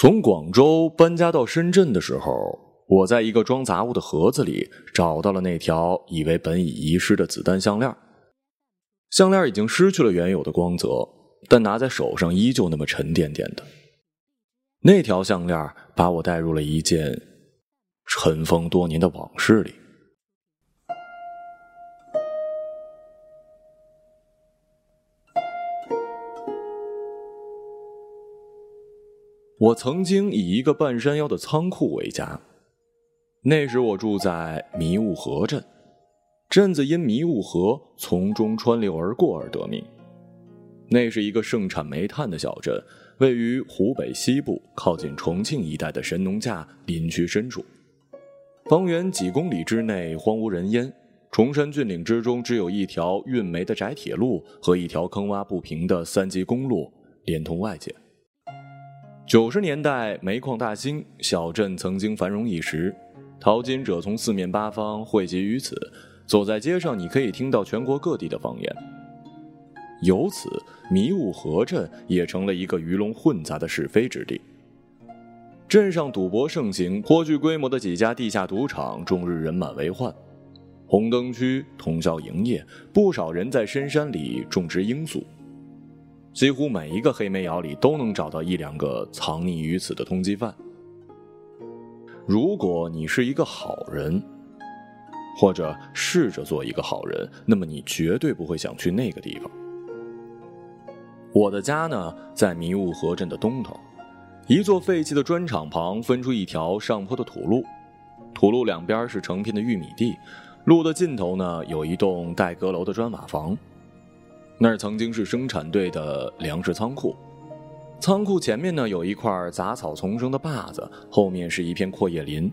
从广州搬家到深圳的时候，我在一个装杂物的盒子里找到了那条以为本已遗失的子弹项链。项链已经失去了原有的光泽，但拿在手上依旧那么沉甸甸的。那条项链把我带入了一件尘封多年的往事里。我曾经以一个半山腰的仓库为家，那时我住在迷雾河镇，镇子因迷雾河从中穿流而过而得名。那是一个盛产煤炭的小镇，位于湖北西部靠近重庆一带的神农架林区深处，方圆几公里之内荒无人烟，崇山峻岭之中只有一条运煤的窄铁路和一条坑洼不平的三级公路连通外界。九十年代煤矿大兴，小镇曾经繁荣一时，淘金者从四面八方汇集于此。走在街上，你可以听到全国各地的方言。由此，迷雾河镇也成了一个鱼龙混杂的是非之地。镇上赌博盛行，颇具规模的几家地下赌场终日人满为患，红灯区通宵营业，不少人在深山里种植罂粟。几乎每一个黑煤窑里都能找到一两个藏匿于此的通缉犯。如果你是一个好人，或者试着做一个好人，那么你绝对不会想去那个地方。我的家呢，在迷雾河镇的东头，一座废弃的砖厂旁分出一条上坡的土路，土路两边是成片的玉米地，路的尽头呢有一栋带阁楼的砖瓦房。那儿曾经是生产队的粮食仓库，仓库前面呢有一块杂草丛生的坝子，后面是一片阔叶林。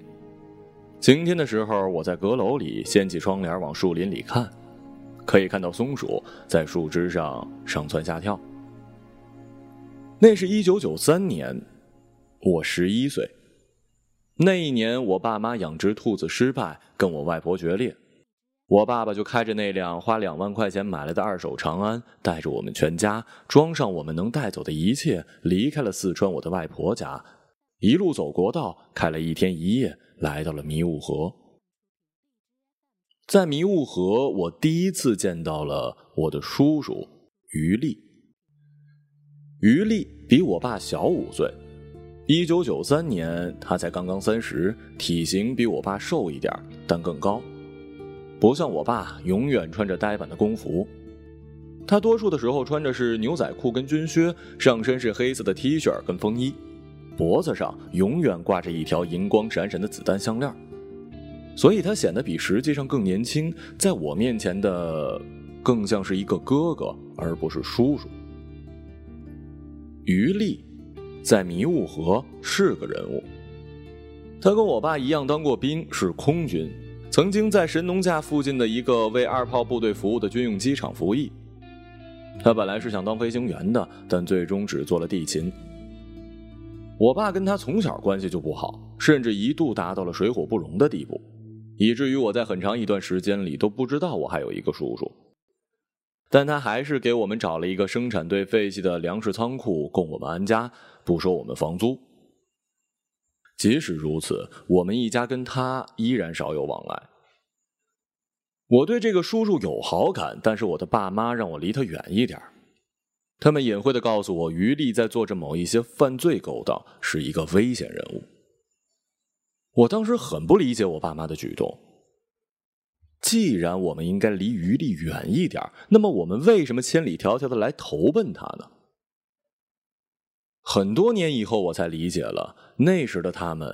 晴天的时候，我在阁楼里掀起窗帘往树林里看，可以看到松鼠在树枝上上蹿下跳。那是一九九三年，我十一岁。那一年，我爸妈养殖兔子失败，跟我外婆决裂。我爸爸就开着那辆花两万块钱买来的二手长安，带着我们全家，装上我们能带走的一切，离开了四川我的外婆家，一路走国道，开了一天一夜，来到了迷雾河。在迷雾河，我第一次见到了我的叔叔于力。于力比我爸小五岁，一九九三年他才刚刚三十，体型比我爸瘦一点，但更高。不像我爸，永远穿着呆板的工服。他多数的时候穿着是牛仔裤跟军靴，上身是黑色的 T 恤跟风衣，脖子上永远挂着一条银光闪闪的子弹项链，所以他显得比实际上更年轻。在我面前的，更像是一个哥哥，而不是叔叔。于力，在迷雾河是个人物。他跟我爸一样当过兵，是空军。曾经在神农架附近的一个为二炮部队服务的军用机场服役。他本来是想当飞行员的，但最终只做了地勤。我爸跟他从小关系就不好，甚至一度达到了水火不容的地步，以至于我在很长一段时间里都不知道我还有一个叔叔。但他还是给我们找了一个生产队废弃的粮食仓库供我们安家，不收我们房租。即使如此，我们一家跟他依然少有往来。我对这个叔叔有好感，但是我的爸妈让我离他远一点。他们隐晦的告诉我，于力在做着某一些犯罪勾当，是一个危险人物。我当时很不理解我爸妈的举动。既然我们应该离于力远一点，那么我们为什么千里迢迢的来投奔他呢？很多年以后，我才理解了那时的他们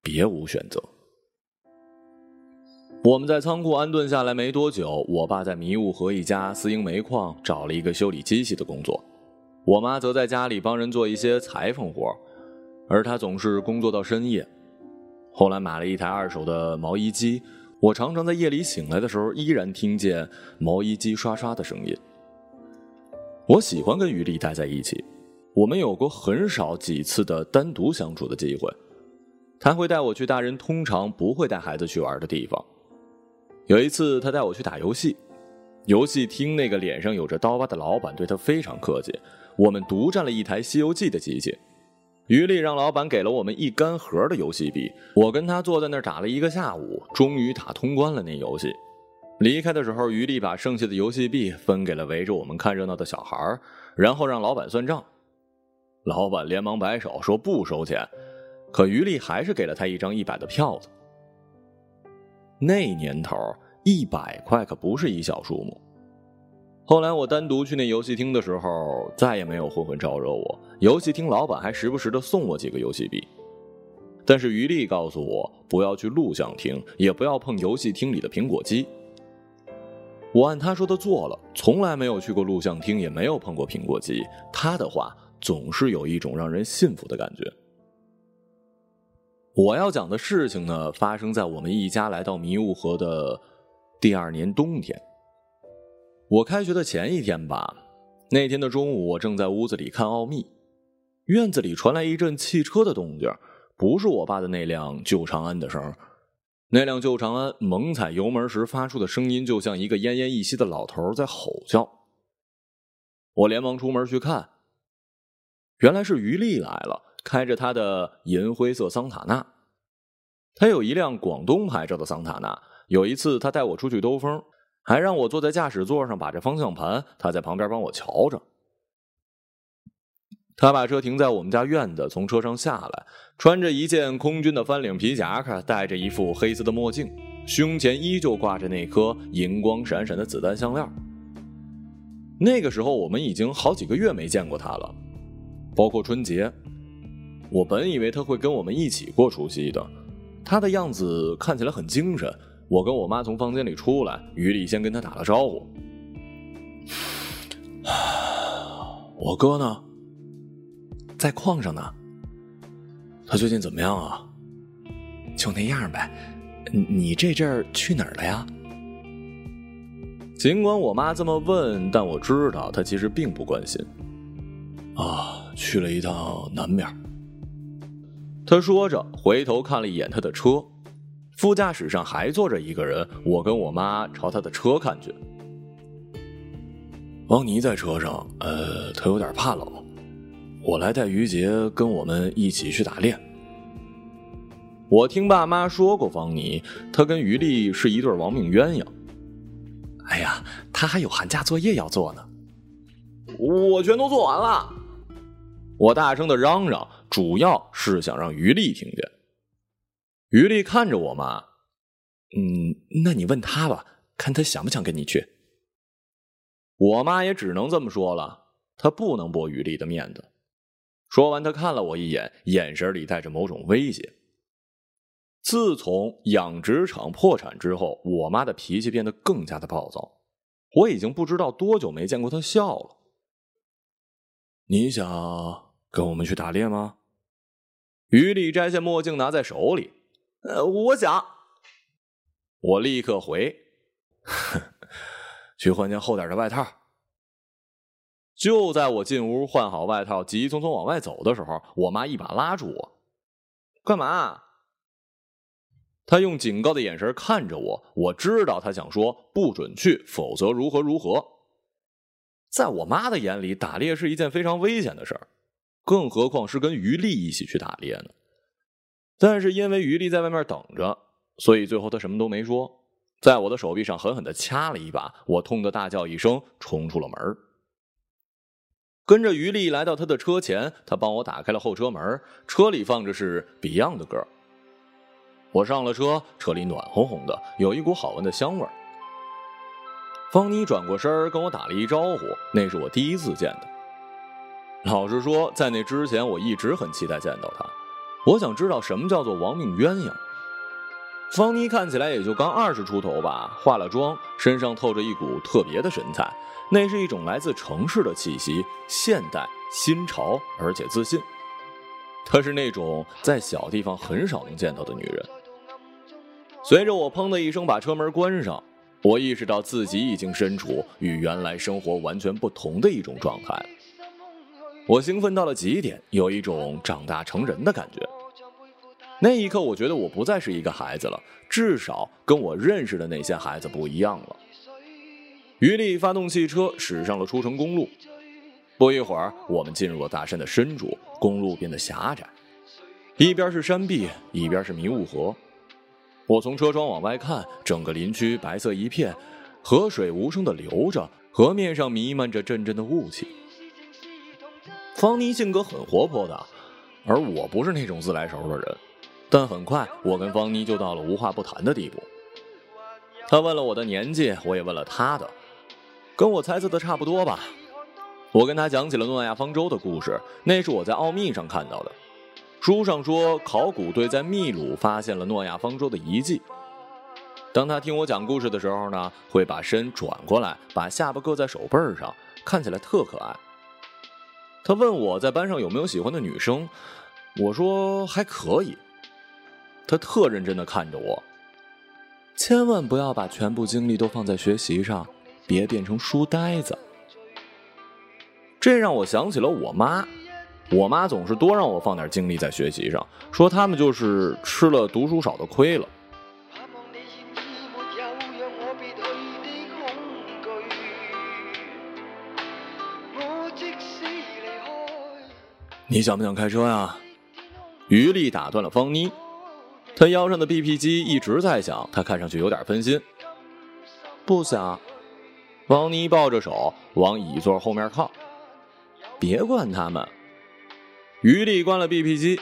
别无选择。我们在仓库安顿下来没多久，我爸在迷雾河一家私营煤矿找了一个修理机器的工作，我妈则在家里帮人做一些裁缝活，而他总是工作到深夜。后来买了一台二手的毛衣机，我常常在夜里醒来的时候，依然听见毛衣机刷刷的声音。我喜欢跟于丽待在一起。我们有过很少几次的单独相处的机会，他会带我去大人通常不会带孩子去玩的地方。有一次，他带我去打游戏，游戏厅那个脸上有着刀疤的老板对他非常客气。我们独占了一台《西游记》的机器，于丽让老板给了我们一干盒的游戏币，我跟他坐在那儿打了一个下午，终于打通关了那游戏。离开的时候，于丽把剩下的游戏币分给了围着我们看热闹的小孩然后让老板算账。老板连忙摆手说不收钱，可于丽还是给了他一张一百的票子。那年头，一百块可不是一小数目。后来我单独去那游戏厅的时候，再也没有混混招惹我。游戏厅老板还时不时的送我几个游戏币。但是于丽告诉我，不要去录像厅，也不要碰游戏厅里的苹果机。我按他说的做了，从来没有去过录像厅，也没有碰过苹果机。他的话总是有一种让人信服的感觉。我要讲的事情呢，发生在我们一家来到迷雾河的第二年冬天。我开学的前一天吧，那天的中午，我正在屋子里看奥秘，院子里传来一阵汽车的动静，不是我爸的那辆旧长安的声那辆旧长安猛踩油门时发出的声音，就像一个奄奄一息的老头在吼叫。我连忙出门去看，原来是于丽来了，开着他的银灰色桑塔纳。他有一辆广东牌照的桑塔纳。有一次，他带我出去兜风。还让我坐在驾驶座上把着方向盘，他在旁边帮我瞧着。他把车停在我们家院子，从车上下来，穿着一件空军的翻领皮夹克，戴着一副黑色的墨镜，胸前依旧挂着那颗银光闪闪的子弹项链。那个时候我们已经好几个月没见过他了，包括春节。我本以为他会跟我们一起过除夕的，他的样子看起来很精神。我跟我妈从房间里出来，于丽先跟他打了招呼。我哥呢？在矿上呢。他最近怎么样啊？就那样呗。你这阵儿去哪儿了呀？尽管我妈这么问，但我知道她其实并不关心。啊，去了一趟南面。他说着，回头看了一眼他的车。副驾驶上还坐着一个人，我跟我妈朝他的车看去。王妮在车上，呃，他有点怕冷，我来带于杰跟我们一起去打猎。我听爸妈说过，方妮他跟于丽是一对亡命鸳鸯。哎呀，他还有寒假作业要做呢。我全都做完了。我大声的嚷嚷，主要是想让于丽听见。于丽看着我妈，嗯，那你问他吧，看他想不想跟你去。我妈也只能这么说了，她不能驳于丽的面子。说完，她看了我一眼，眼神里带着某种威胁。自从养殖场破产之后，我妈的脾气变得更加的暴躁。我已经不知道多久没见过她笑了。你想跟我们去打猎吗？于丽摘下墨镜，拿在手里。呃，我想，我立刻回，去换件厚点的外套。就在我进屋换好外套，急匆匆往外走的时候，我妈一把拉住我：“干嘛？”她用警告的眼神看着我，我知道她想说不准去，否则如何如何。在我妈的眼里，打猎是一件非常危险的事儿，更何况是跟于丽一起去打猎呢？但是因为于丽在外面等着，所以最后他什么都没说，在我的手臂上狠狠的掐了一把，我痛得大叫一声，冲出了门。跟着于丽来到他的车前，他帮我打开了后车门，车里放着是 Beyond 的歌。我上了车，车里暖烘烘的，有一股好闻的香味。方妮转过身跟我打了一招呼，那是我第一次见的。老实说，在那之前，我一直很期待见到他。我想知道什么叫做亡命鸳鸯。方妮看起来也就刚二十出头吧，化了妆，身上透着一股特别的神采，那是一种来自城市的气息，现代、新潮，而且自信。她是那种在小地方很少能见到的女人。随着我砰的一声把车门关上，我意识到自己已经身处与原来生活完全不同的一种状态。我兴奋到了极点，有一种长大成人的感觉。那一刻，我觉得我不再是一个孩子了，至少跟我认识的那些孩子不一样了。于丽发动汽车驶上了出城公路，不一会儿，我们进入了大山的深处，公路变得狭窄，一边是山壁，一边是迷雾河。我从车窗往外看，整个林区白色一片，河水无声的流着，河面上弥漫着阵阵的雾气。方妮性格很活泼的，而我不是那种自来熟的人。但很快，我跟方妮就到了无话不谈的地步。他问了我的年纪，我也问了他的，跟我猜测的差不多吧。我跟他讲起了诺亚方舟的故事，那是我在奥秘上看到的。书上说，考古队在秘鲁发现了诺亚方舟的遗迹。当他听我讲故事的时候呢，会把身转过来，把下巴搁在手背上，看起来特可爱。他问我在班上有没有喜欢的女生，我说还可以。他特认真的看着我，千万不要把全部精力都放在学习上，别变成书呆子。这让我想起了我妈。我妈总是多让我放点精力在学习上，说他们就是吃了读书少的亏了。你想不想开车呀？于丽打断了方妮，她腰上的 BP 机一直在响，她看上去有点分心。不想。方妮抱着手往椅座后面靠，别管他们。于丽关了 BP 机，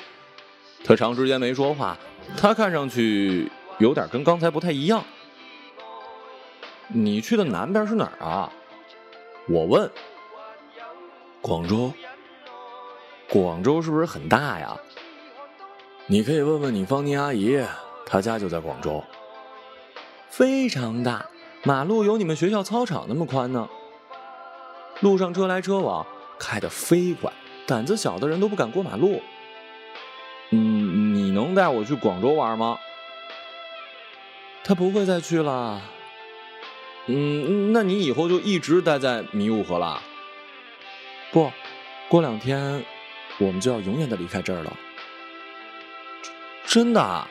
他长时间没说话，他看上去有点跟刚才不太一样。你去的南边是哪儿啊？我问。广州。广州是不是很大呀？你可以问问你方妮阿姨，她家就在广州。非常大，马路有你们学校操场那么宽呢。路上车来车往，开得飞快。胆子小的人都不敢过马路。嗯，你能带我去广州玩吗？他不会再去了。嗯，那你以后就一直待在迷雾河了？不，过两天我们就要永远的离开这儿了。真的？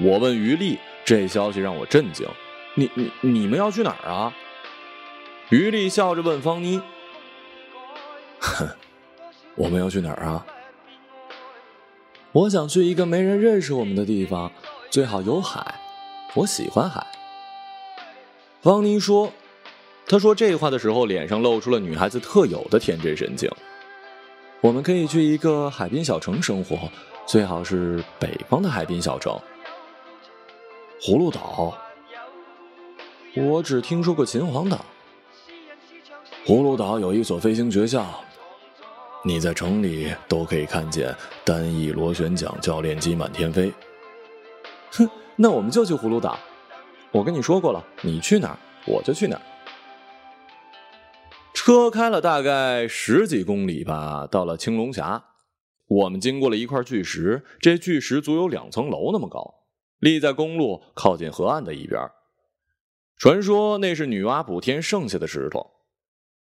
我问于丽，这消息让我震惊。你你你们要去哪儿啊？于丽笑着问方妮。哼。我们要去哪儿啊？我想去一个没人认识我们的地方，最好有海。我喜欢海。方妮说：“她说这话的时候，脸上露出了女孩子特有的天真神情。我们可以去一个海滨小城生活，最好是北方的海滨小城。葫芦岛，我只听说过秦皇岛。葫芦岛有一所飞行学校。”你在城里都可以看见单翼螺旋桨教练机满天飞。哼，那我们就去葫芦岛。我跟你说过了，你去哪儿我就去哪儿。车开了大概十几公里吧，到了青龙峡。我们经过了一块巨石，这巨石足有两层楼那么高，立在公路靠近河岸的一边。传说那是女娲补天剩下的石头。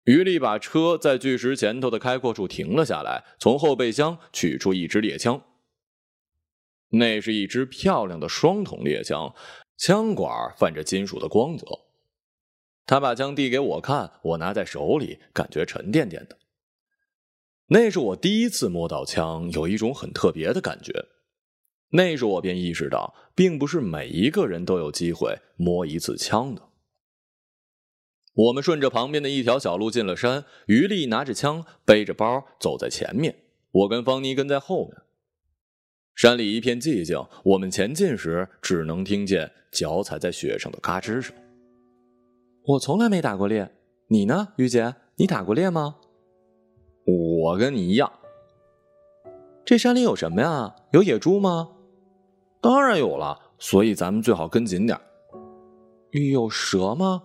于丽把车在巨石前头的开阔处停了下来，从后备箱取出一支猎枪。那是一支漂亮的双筒猎枪，枪管泛着金属的光泽。他把枪递给我看，我拿在手里，感觉沉甸甸的。那是我第一次摸到枪，有一种很特别的感觉。那时我便意识到，并不是每一个人都有机会摸一次枪的。我们顺着旁边的一条小路进了山，于丽拿着枪，背着包走在前面，我跟方妮跟在后面。山里一片寂静，我们前进时只能听见脚踩在雪上的嘎吱声。我从来没打过猎，你呢，于姐？你打过猎吗？我跟你一样。这山里有什么呀？有野猪吗？当然有了，所以咱们最好跟紧点。有蛇吗？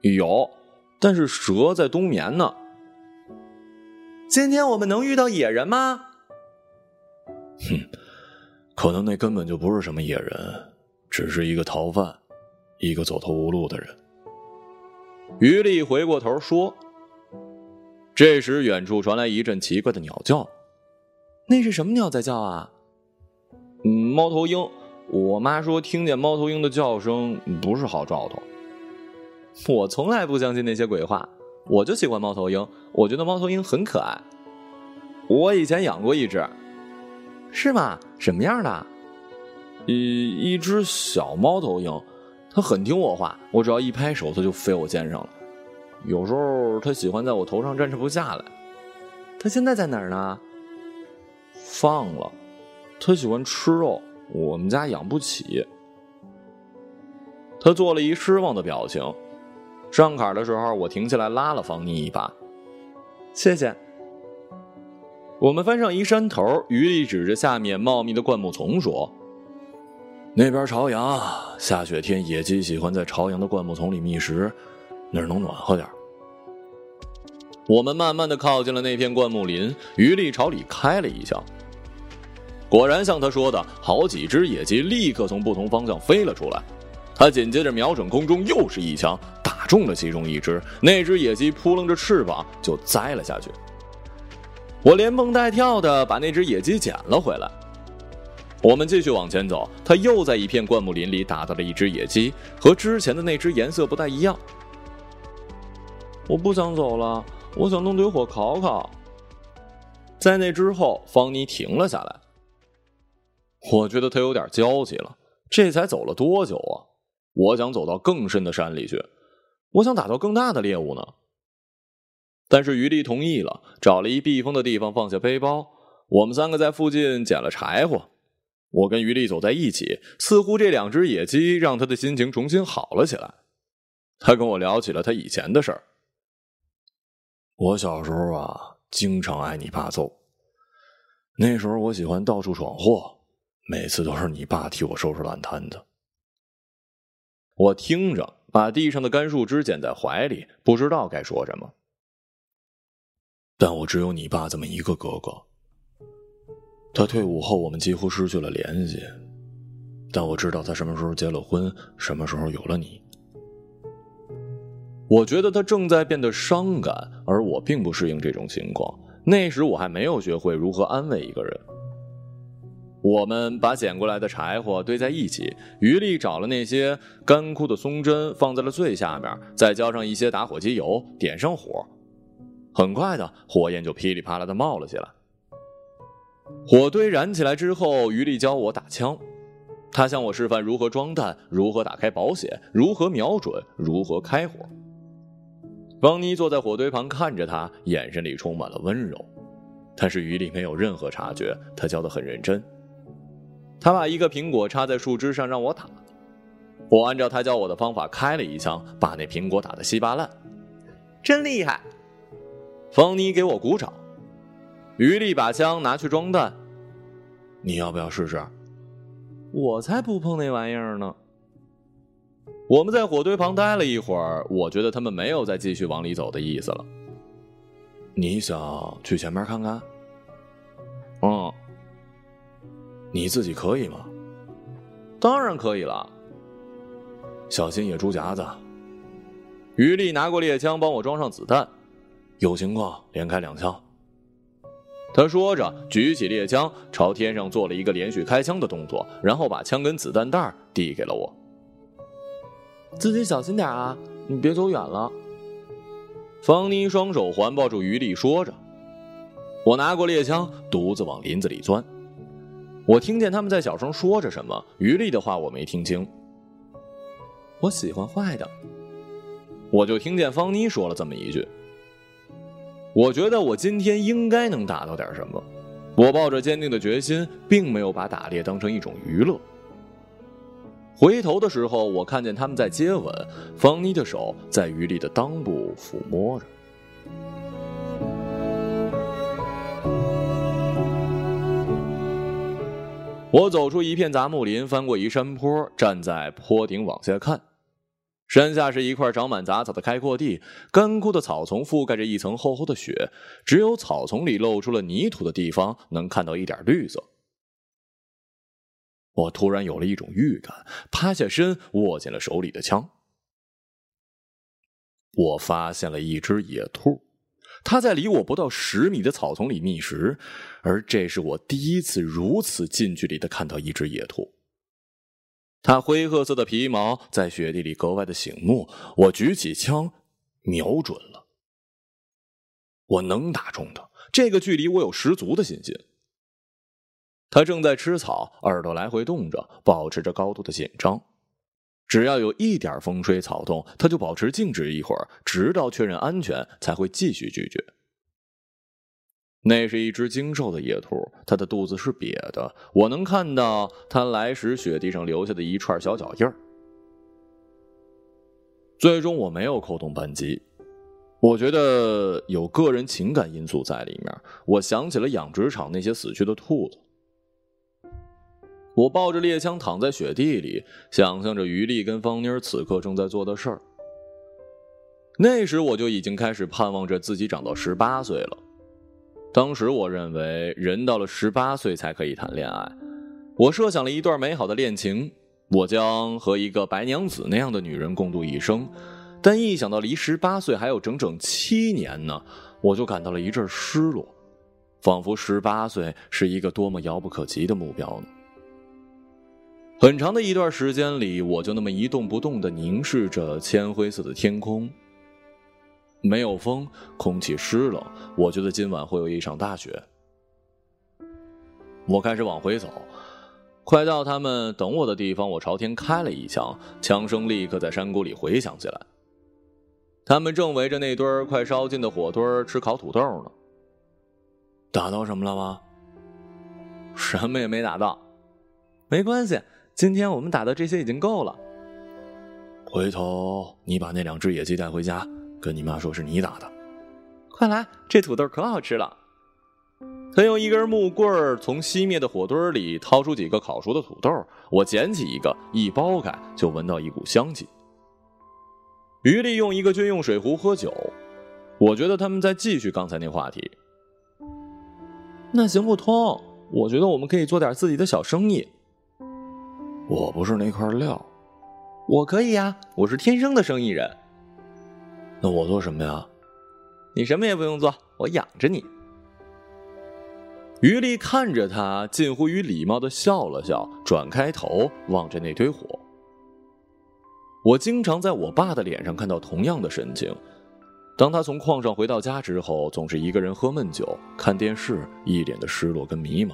有，但是蛇在冬眠呢。今天我们能遇到野人吗？哼，可能那根本就不是什么野人，只是一个逃犯，一个走投无路的人。于丽回过头说。这时，远处传来一阵奇怪的鸟叫。那是什么鸟在叫啊？嗯，猫头鹰。我妈说，听见猫头鹰的叫声不是好兆头。我从来不相信那些鬼话，我就喜欢猫头鹰，我觉得猫头鹰很可爱。我以前养过一只，是吗？什么样的？一一只小猫头鹰，它很听我话，我只要一拍手，他就飞我肩上了。有时候他喜欢在我头上站着不下来。他现在在哪儿呢？放了。他喜欢吃肉，我们家养不起。他做了一失望的表情。上坎的时候，我停下来拉了方妮一把，谢谢。我们翻上一山头，于力指着下面茂密的灌木丛说：“那边朝阳，下雪天野鸡喜欢在朝阳的灌木丛里觅食，那儿能暖和点我们慢慢的靠近了那片灌木林，于力朝里开了一枪。果然像他说的，好几只野鸡立刻从不同方向飞了出来。他紧接着瞄准空中，又是一枪。打中了其中一只，那只野鸡扑棱着翅膀就栽了下去。我连蹦带跳的把那只野鸡捡了回来。我们继续往前走，他又在一片灌木林里打到了一只野鸡，和之前的那只颜色不太一样。我不想走了，我想弄堆火烤烤。在那之后，方妮停了下来。我觉得他有点焦急了，这才走了多久啊？我想走到更深的山里去。我想打到更大的猎物呢，但是于力同意了，找了一避风的地方放下背包。我们三个在附近捡了柴火。我跟于力走在一起，似乎这两只野鸡让他的心情重新好了起来。他跟我聊起了他以前的事儿。我小时候啊，经常挨你爸揍。那时候我喜欢到处闯祸，每次都是你爸替我收拾烂摊子。我听着。把地上的干树枝捡在怀里，不知道该说什么。但我只有你爸这么一个哥哥。他退伍后，我们几乎失去了联系。但我知道他什么时候结了婚，什么时候有了你。我觉得他正在变得伤感，而我并不适应这种情况。那时我还没有学会如何安慰一个人。我们把捡过来的柴火堆在一起，余力找了那些干枯的松针放在了最下面，再浇上一些打火机油，点上火。很快的，火焰就噼里啪啦的冒了起来。火堆燃起来之后，余力教我打枪，他向我示范如何装弹，如何打开保险，如何瞄准，如何开火。邦妮坐在火堆旁看着他，眼神里充满了温柔，但是余力没有任何察觉，他教的很认真。他把一个苹果插在树枝上让我打，我按照他教我的方法开了一枪，把那苹果打得稀巴烂，真厉害！方妮给我鼓掌。余力把枪拿去装弹，你要不要试试？我才不碰那玩意儿呢。我们在火堆旁待了一会儿，我觉得他们没有再继续往里走的意思了。你想去前面看看？嗯。你自己可以吗？当然可以了。小心野猪夹子。于力拿过猎枪，帮我装上子弹。有情况连开两枪。他说着，举起猎枪，朝天上做了一个连续开枪的动作，然后把枪跟子弹袋递给了我。自己小心点啊，你别走远了。方妮双手环抱住于力，说着。我拿过猎枪，独自往林子里钻。我听见他们在小声说着什么，余力的话我没听清。我喜欢坏的，我就听见方妮说了这么一句。我觉得我今天应该能打到点什么。我抱着坚定的决心，并没有把打猎当成一种娱乐。回头的时候，我看见他们在接吻，方妮的手在余力的裆部抚摸着。我走出一片杂木林，翻过一山坡，站在坡顶往下看。山下是一块长满杂草的开阔地，干枯的草丛覆盖着一层厚厚的雪，只有草丛里露出了泥土的地方能看到一点绿色。我突然有了一种预感，趴下身，握紧了手里的枪。我发现了一只野兔。它在离我不到十米的草丛里觅食，而这是我第一次如此近距离的看到一只野兔。它灰褐色的皮毛在雪地里格外的醒目。我举起枪，瞄准了。我能打中他，这个距离我有十足的信心。他正在吃草，耳朵来回动着，保持着高度的紧张。只要有一点风吹草动，他就保持静止一会儿，直到确认安全才会继续拒绝。那是一只精瘦的野兔，它的肚子是瘪的，我能看到它来时雪地上留下的一串小脚印儿。最终我没有扣动扳机，我觉得有个人情感因素在里面。我想起了养殖场那些死去的兔子。我抱着猎枪躺在雪地里，想象着于丽跟方妮儿此刻正在做的事儿。那时我就已经开始盼望着自己长到十八岁了。当时我认为人到了十八岁才可以谈恋爱。我设想了一段美好的恋情，我将和一个白娘子那样的女人共度一生。但一想到离十八岁还有整整七年呢，我就感到了一阵失落，仿佛十八岁是一个多么遥不可及的目标呢。很长的一段时间里，我就那么一动不动的凝视着铅灰色的天空。没有风，空气湿冷，我觉得今晚会有一场大雪。我开始往回走，快到他们等我的地方，我朝天开了一枪，枪声立刻在山谷里回响起来。他们正围着那堆快烧尽的火堆吃烤土豆呢。打到什么了吗？什么也没打到，没关系。今天我们打的这些已经够了。回头你把那两只野鸡带回家，跟你妈说是你打的。快来，这土豆可好吃了。他用一根木棍从熄灭的火堆里掏出几个烤熟的土豆，我捡起一个，一剥开就闻到一股香气。于丽用一个军用水壶喝酒，我觉得他们在继续刚才那话题。那行不通，我觉得我们可以做点自己的小生意。我不是那块料，我可以呀，我是天生的生意人。那我做什么呀？你什么也不用做，我养着你。于丽看着他，近乎于礼貌的笑了笑，转开头望着那堆火。我经常在我爸的脸上看到同样的神情，当他从矿上回到家之后，总是一个人喝闷酒、看电视，一脸的失落跟迷茫。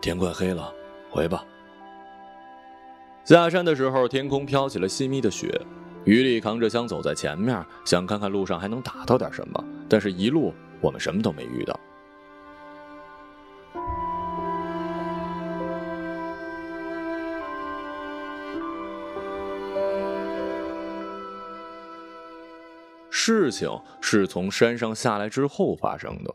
天快黑了。回吧。下山的时候，天空飘起了细密的雪。于丽扛着枪走在前面，想看看路上还能打到点什么。但是，一路我们什么都没遇到。事情是从山上下来之后发生的。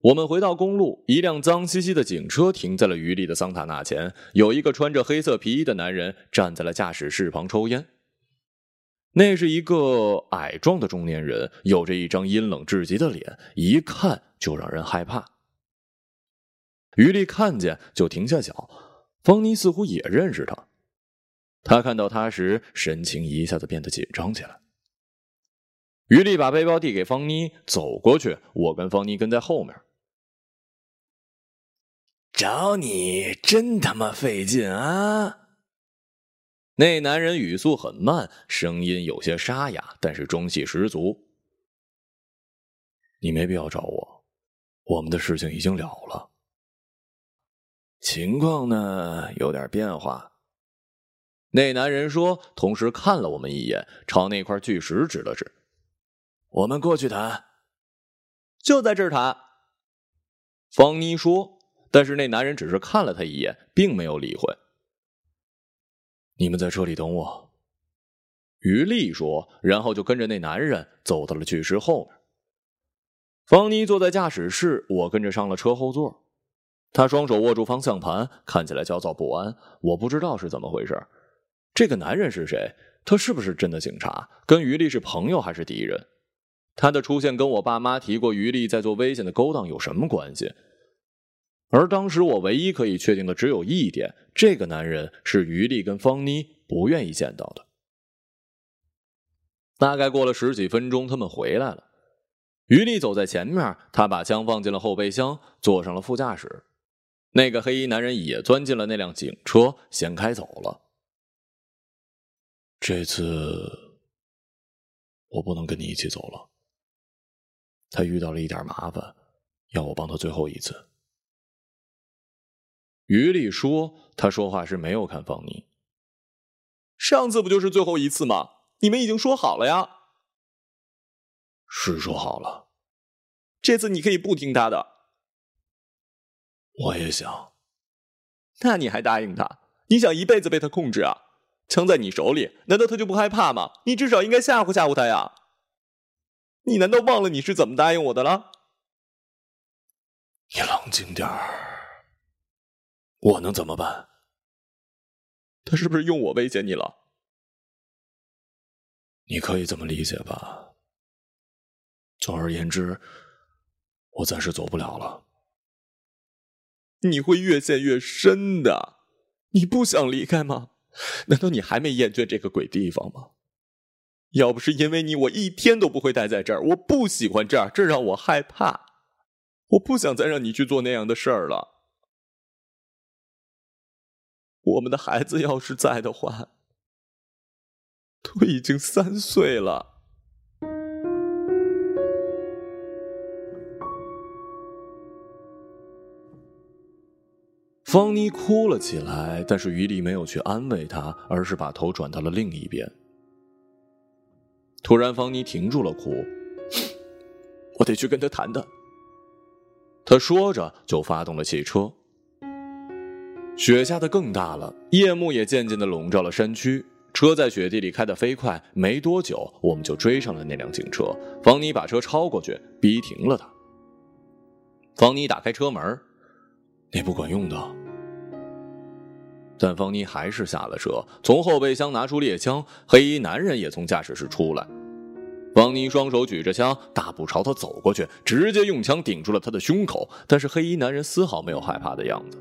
我们回到公路，一辆脏兮兮的警车停在了余力的桑塔纳前，有一个穿着黑色皮衣的男人站在了驾驶室旁抽烟。那是一个矮壮的中年人，有着一张阴冷至极的脸，一看就让人害怕。于力看见就停下脚，方妮似乎也认识他，他看到他时神情一下子变得紧张起来。于力把背包递给方妮，走过去，我跟方妮跟在后面。找你真他妈费劲啊！那男人语速很慢，声音有些沙哑，但是中气十足。你没必要找我，我们的事情已经了了。情况呢，有点变化。那男人说，同时看了我们一眼，朝那块巨石指了指：“我们过去谈。”就在这儿谈。方妮说。但是那男人只是看了他一眼，并没有理会。你们在车里等我，于丽说，然后就跟着那男人走到了巨石后面。方妮坐在驾驶室，我跟着上了车后座。他双手握住方向盘，看起来焦躁不安。我不知道是怎么回事。这个男人是谁？他是不是真的警察？跟于丽是朋友还是敌人？他的出现跟我爸妈提过于丽在做危险的勾当有什么关系？而当时我唯一可以确定的只有一点：这个男人是于丽跟方妮不愿意见到的。大概过了十几分钟，他们回来了。于丽走在前面，他把枪放进了后备箱，坐上了副驾驶。那个黑衣男人也钻进了那辆警车，先开走了。这次我不能跟你一起走了，他遇到了一点麻烦，要我帮他最后一次。于丽说：“他说话是没有看方妮。上次不就是最后一次吗？你们已经说好了呀。是说好了，这次你可以不听他的。我也想。那你还答应他？你想一辈子被他控制啊？枪在你手里，难道他就不害怕吗？你至少应该吓唬吓唬他呀。你难道忘了你是怎么答应我的了？你冷静点儿。”我能怎么办？他是不是用我威胁你了？你可以这么理解吧。总而言之，我暂时走不了了。你会越陷越深的。你不想离开吗？难道你还没厌倦这个鬼地方吗？要不是因为你，我一天都不会待在这儿。我不喜欢这儿，这让我害怕。我不想再让你去做那样的事儿了。我们的孩子要是在的话，都已经三岁了。方妮哭了起来，但是于丽没有去安慰她，而是把头转到了另一边。突然，方妮停住了哭，我得去跟他谈谈。他说着就发动了汽车。雪下的更大了，夜幕也渐渐的笼罩了山区。车在雪地里开得飞快，没多久我们就追上了那辆警车。方妮把车超过去，逼停了他。方妮打开车门，那不管用的。但方妮还是下了车，从后备箱拿出猎枪。黑衣男人也从驾驶室出来。方妮双手举着枪，大步朝他走过去，直接用枪顶住了他的胸口。但是黑衣男人丝毫没有害怕的样子。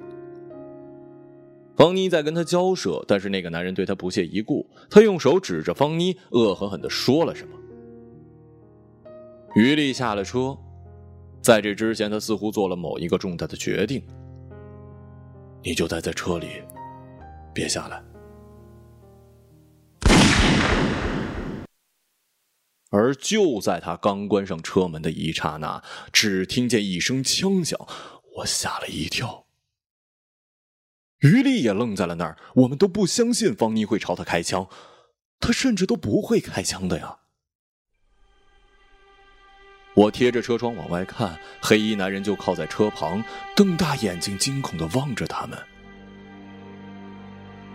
方妮在跟他交涉，但是那个男人对他不屑一顾。他用手指着方妮，恶狠狠地说了什么。于丽下了车，在这之前，他似乎做了某一个重大的决定。你就待在车里，别下来。而就在他刚关上车门的一刹那，只听见一声枪响，我吓了一跳。于丽也愣在了那儿，我们都不相信方妮会朝他开枪，他甚至都不会开枪的呀。我贴着车窗往外看，黑衣男人就靠在车旁，瞪大眼睛，惊恐的望着他们。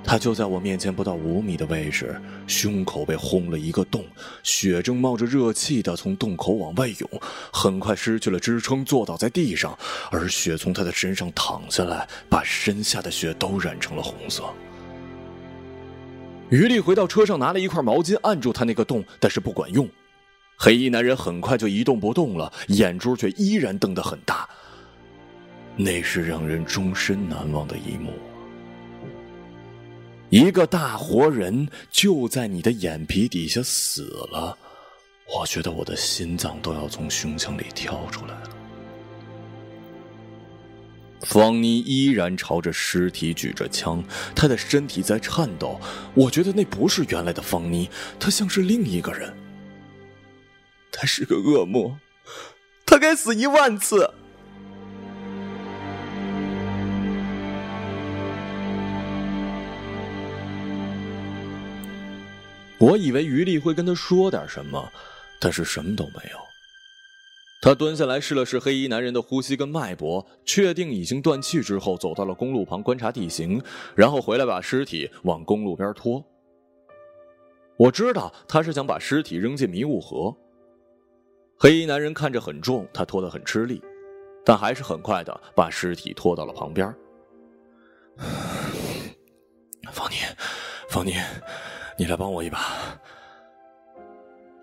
他就在我面前不到五米的位置，胸口被轰了一个洞，血正冒着热气的从洞口往外涌，很快失去了支撑，坐倒在地上，而血从他的身上淌下来，把身下的血都染成了红色。于丽回到车上，拿了一块毛巾按住他那个洞，但是不管用。黑衣男人很快就一动不动了，眼珠却依然瞪得很大。那是让人终身难忘的一幕。一个大活人就在你的眼皮底下死了，我觉得我的心脏都要从胸腔里跳出来了。方妮依然朝着尸体举着枪，她的身体在颤抖。我觉得那不是原来的方妮，她像是另一个人。她是个恶魔，她该死一万次。我以为于丽会跟他说点什么，但是什么都没有。他蹲下来试了试黑衣男人的呼吸跟脉搏，确定已经断气之后，走到了公路旁观察地形，然后回来把尸体往公路边拖。我知道他是想把尸体扔进迷雾河。黑衣男人看着很重，他拖得很吃力，但还是很快的把尸体拖到了旁边。方妮，方妮。你来帮我一把。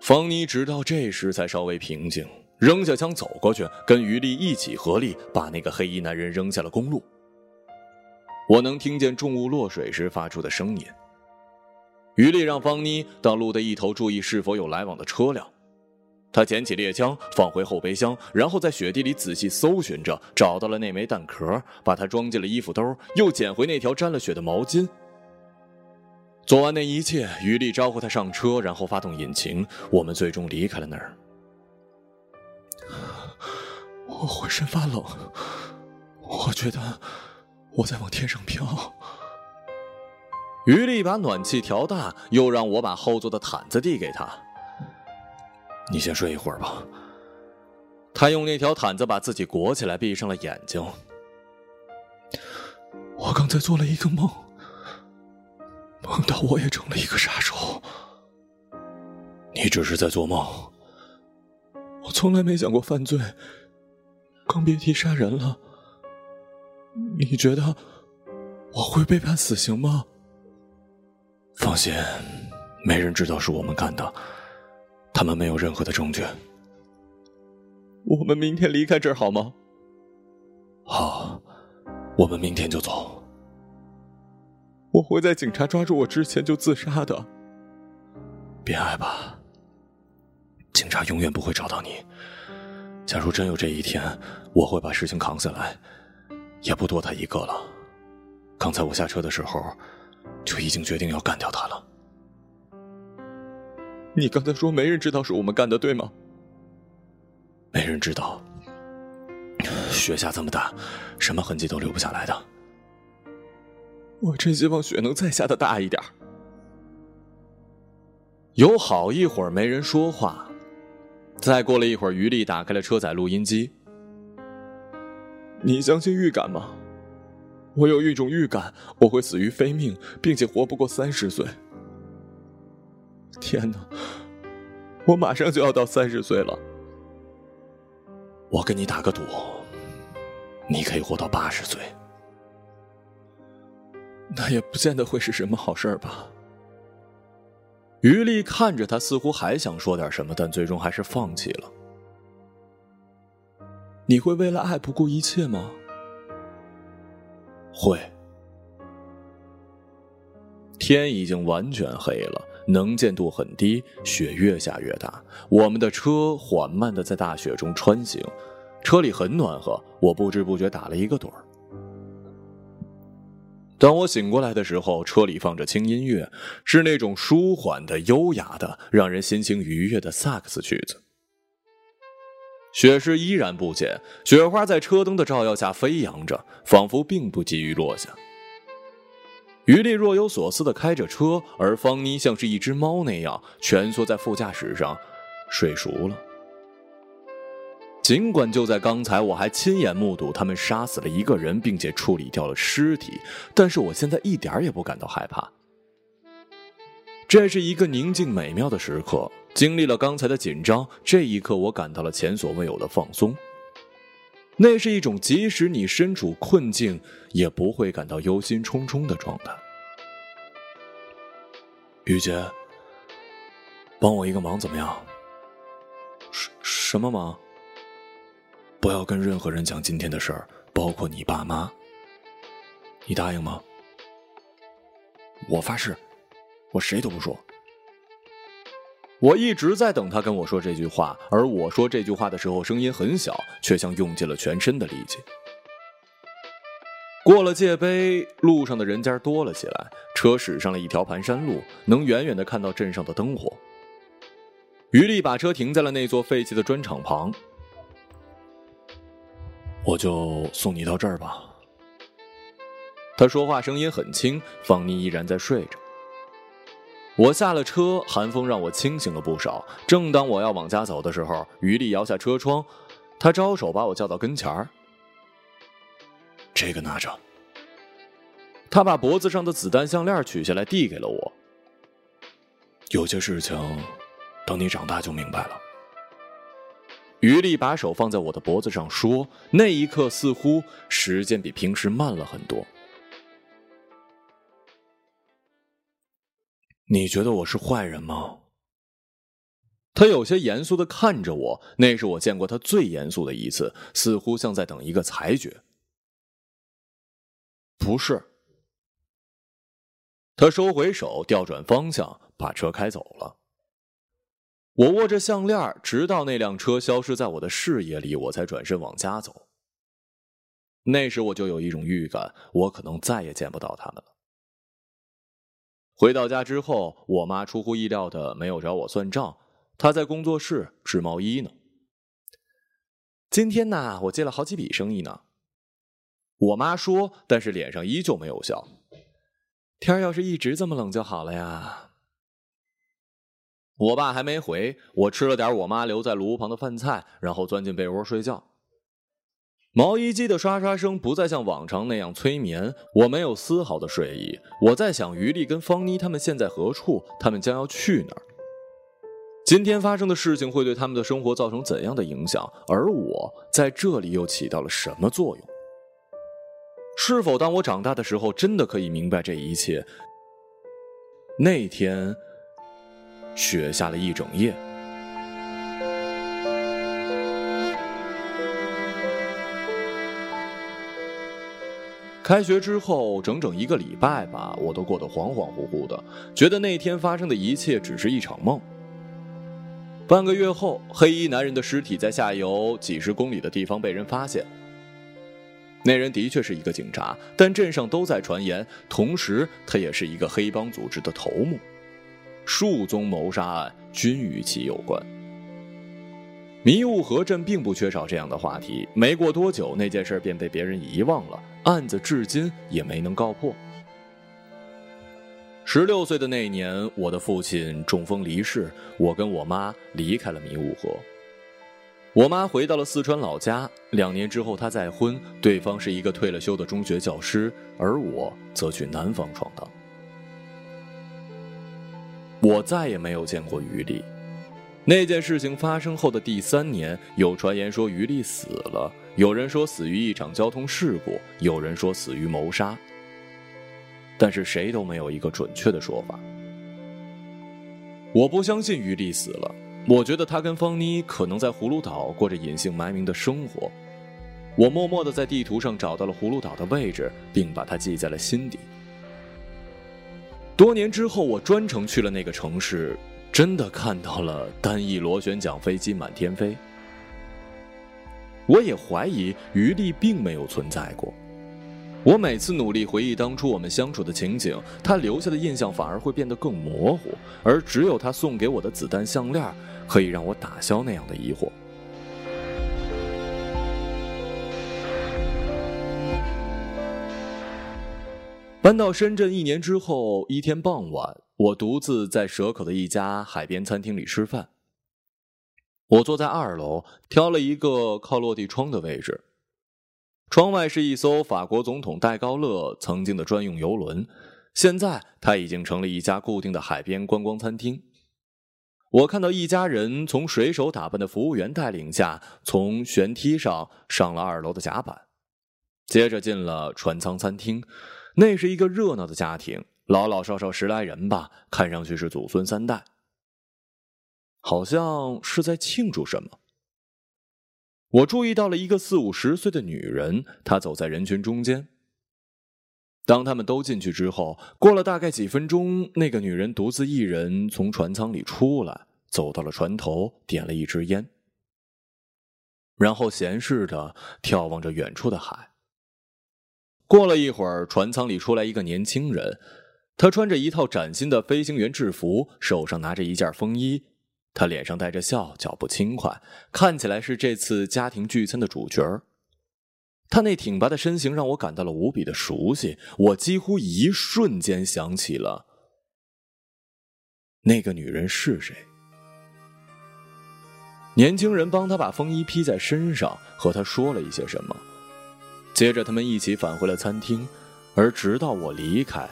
方妮直到这时才稍微平静，扔下枪走过去，跟于丽一起合力把那个黑衣男人扔下了公路。我能听见重物落水时发出的声音。于丽让方妮到路的一头注意是否有来往的车辆。他捡起猎枪放回后备箱，然后在雪地里仔细搜寻着，找到了那枚弹壳，把它装进了衣服兜，又捡回那条沾了血的毛巾。做完那一切，于丽招呼他上车，然后发动引擎。我们最终离开了那儿。我浑身发冷，我觉得我在往天上飘。于丽把暖气调大，又让我把后座的毯子递给他。你先睡一会儿吧。他用那条毯子把自己裹起来，闭上了眼睛。我刚才做了一个梦，梦到我也成了一个杀手。你只是在做梦。我从来没想过犯罪，更别提杀人了。你觉得我会被判死刑吗？放心，没人知道是我们干的，他们没有任何的证据。我们明天离开这儿好吗？好，我们明天就走。我会在警察抓住我之前就自杀的。别害怕，警察永远不会找到你。假如真有这一天，我会把事情扛下来，也不多他一个了。刚才我下车的时候。就已经决定要干掉他了。你刚才说没人知道是我们干的，对吗？没人知道。雪下这么大，什么痕迹都留不下来的。我真希望雪能再下的大一点。有好一会儿没人说话，再过了一会儿，于丽打开了车载录音机。你相信预感吗？我有一种预感，我会死于非命，并且活不过三十岁。天哪，我马上就要到三十岁了。我跟你打个赌，你可以活到八十岁。那也不见得会是什么好事吧？于丽看着他，似乎还想说点什么，但最终还是放弃了。你会为了爱不顾一切吗？会。天已经完全黑了，能见度很低，雪越下越大。我们的车缓慢的在大雪中穿行，车里很暖和，我不知不觉打了一个盹儿。当我醒过来的时候，车里放着轻音乐，是那种舒缓的、优雅的、让人心情愉悦的萨克斯曲子。雪势依然不减，雪花在车灯的照耀下飞扬着，仿佛并不急于落下。于丽若有所思地开着车，而方妮像是一只猫那样蜷缩在副驾驶上，睡熟了。尽管就在刚才，我还亲眼目睹他们杀死了一个人，并且处理掉了尸体，但是我现在一点也不感到害怕。这是一个宁静美妙的时刻。经历了刚才的紧张，这一刻我感到了前所未有的放松。那是一种即使你身处困境，也不会感到忧心忡忡的状态。雨杰，帮我一个忙，怎么样？什什么忙？不要跟任何人讲今天的事儿，包括你爸妈。你答应吗？我发誓，我谁都不说。我一直在等他跟我说这句话，而我说这句话的时候声音很小，却像用尽了全身的力气。过了界碑，路上的人家多了起来，车驶上了一条盘山路，能远远的看到镇上的灯火。于丽把车停在了那座废弃的砖厂旁，我就送你到这儿吧。他说话声音很轻，方妮依然在睡着。我下了车，寒风让我清醒了不少。正当我要往家走的时候，于丽摇下车窗，他招手把我叫到跟前儿。这个拿着。他把脖子上的子弹项链取下来，递给了我。有些事情，等你长大就明白了。于丽把手放在我的脖子上说：“那一刻，似乎时间比平时慢了很多。”你觉得我是坏人吗？他有些严肃的看着我，那是我见过他最严肃的一次，似乎像在等一个裁决。不是。他收回手，调转方向，把车开走了。我握着项链，直到那辆车消失在我的视野里，我才转身往家走。那时我就有一种预感，我可能再也见不到他们了。回到家之后，我妈出乎意料的没有找我算账，她在工作室织毛衣呢。今天呢，我接了好几笔生意呢。我妈说，但是脸上依旧没有笑。天要是一直这么冷就好了呀。我爸还没回，我吃了点我妈留在炉旁的饭菜，然后钻进被窝睡觉。毛衣机的刷刷声不再像往常那样催眠，我没有丝毫的睡意。我在想于丽跟方妮他们现在何处，他们将要去哪儿？今天发生的事情会对他们的生活造成怎样的影响？而我在这里又起到了什么作用？是否当我长大的时候，真的可以明白这一切？那天，雪下了一整夜。开学之后，整整一个礼拜吧，我都过得恍恍惚惚的，觉得那天发生的一切只是一场梦。半个月后，黑衣男人的尸体在下游几十公里的地方被人发现。那人的确是一个警察，但镇上都在传言，同时他也是一个黑帮组织的头目，数宗谋杀案均与其有关。迷雾河镇并不缺少这样的话题，没过多久，那件事便被别人遗忘了。案子至今也没能告破。十六岁的那年，我的父亲中风离世，我跟我妈离开了迷雾河。我妈回到了四川老家，两年之后她再婚，对方是一个退了休的中学教师，而我则去南方闯荡。我再也没有见过于丽。那件事情发生后的第三年，有传言说于丽死了。有人说死于一场交通事故，有人说死于谋杀，但是谁都没有一个准确的说法。我不相信于丽死了，我觉得他跟方妮可能在葫芦岛过着隐姓埋名的生活。我默默的在地图上找到了葫芦岛的位置，并把它记在了心底。多年之后，我专程去了那个城市，真的看到了单翼螺旋桨飞机满天飞。我也怀疑余力并没有存在过。我每次努力回忆当初我们相处的情景，他留下的印象反而会变得更模糊，而只有他送给我的子弹项链，可以让我打消那样的疑惑。搬到深圳一年之后，一天傍晚，我独自在蛇口的一家海边餐厅里吃饭。我坐在二楼，挑了一个靠落地窗的位置。窗外是一艘法国总统戴高乐曾经的专用游轮，现在它已经成了一家固定的海边观光餐厅。我看到一家人从水手打扮的服务员带领下，从舷梯上上了二楼的甲板，接着进了船舱餐厅。那是一个热闹的家庭，老老少少十来人吧，看上去是祖孙三代。好像是在庆祝什么。我注意到了一个四五十岁的女人，她走在人群中间。当他们都进去之后，过了大概几分钟，那个女人独自一人从船舱里出来，走到了船头，点了一支烟，然后闲适的眺望着远处的海。过了一会儿，船舱里出来一个年轻人，他穿着一套崭新的飞行员制服，手上拿着一件风衣。他脸上带着笑，脚步轻快，看起来是这次家庭聚餐的主角他那挺拔的身形让我感到了无比的熟悉，我几乎一瞬间想起了那个女人是谁。年轻人帮他把风衣披在身上，和他说了一些什么，接着他们一起返回了餐厅，而直到我离开，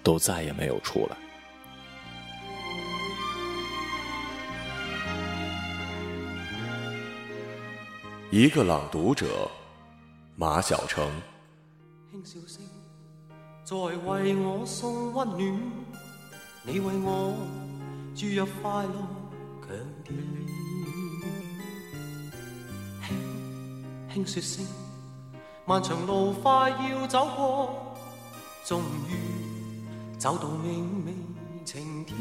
都再也没有出来。一个朗读者，马晓成。轻笑声在为我送温暖，你为我注入快乐强电。轻轻说声，漫长路快要走过，终于走到明媚晴天。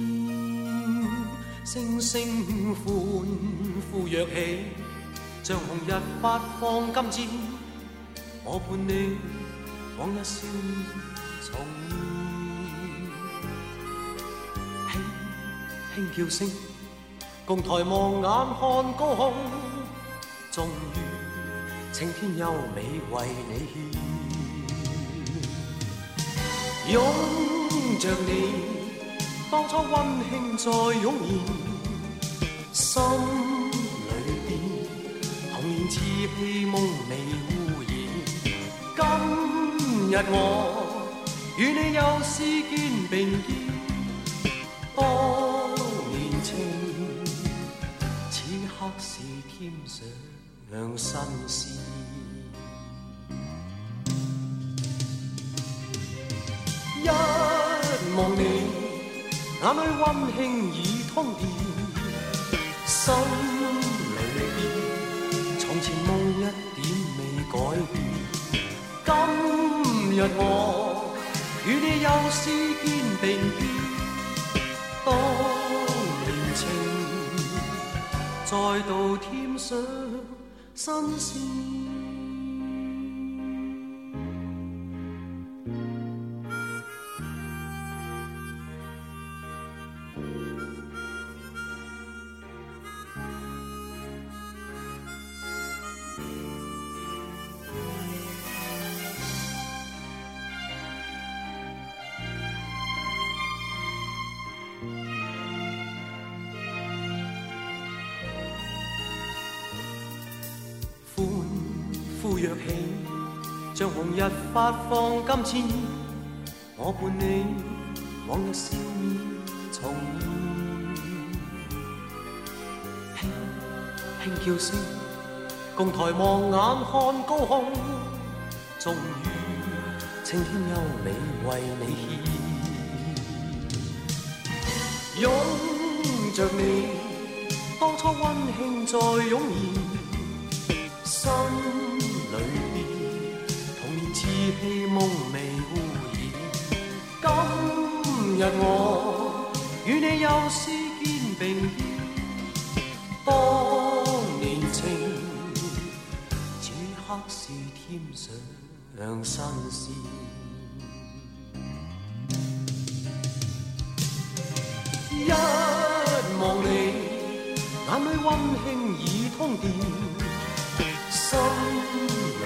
星星欢呼跃起。像红日发放金箭，我伴你往日笑面重现。轻轻叫声，共抬望眼看高空，终于青天优美为你献，拥着你，当初温馨再涌现，心里边童年稚气梦未污染。今日我与你又是肩并肩，当年情，此刻是添上新鲜。一望你，眼里温馨已通电，心里边从前梦一点未改变。今日我与你又是肩并肩，当年情再度添上心酸。放金箭。我伴你往日笑面重现，轻轻叫声，共抬望眼看高空，终于青天优美为你献，拥着你，当初温馨再涌现。心里边，童年稚气梦未污染。今日我与你又是肩并肩，当年情，此刻是添上新鲜。一望你，眼里温馨已通电。心里，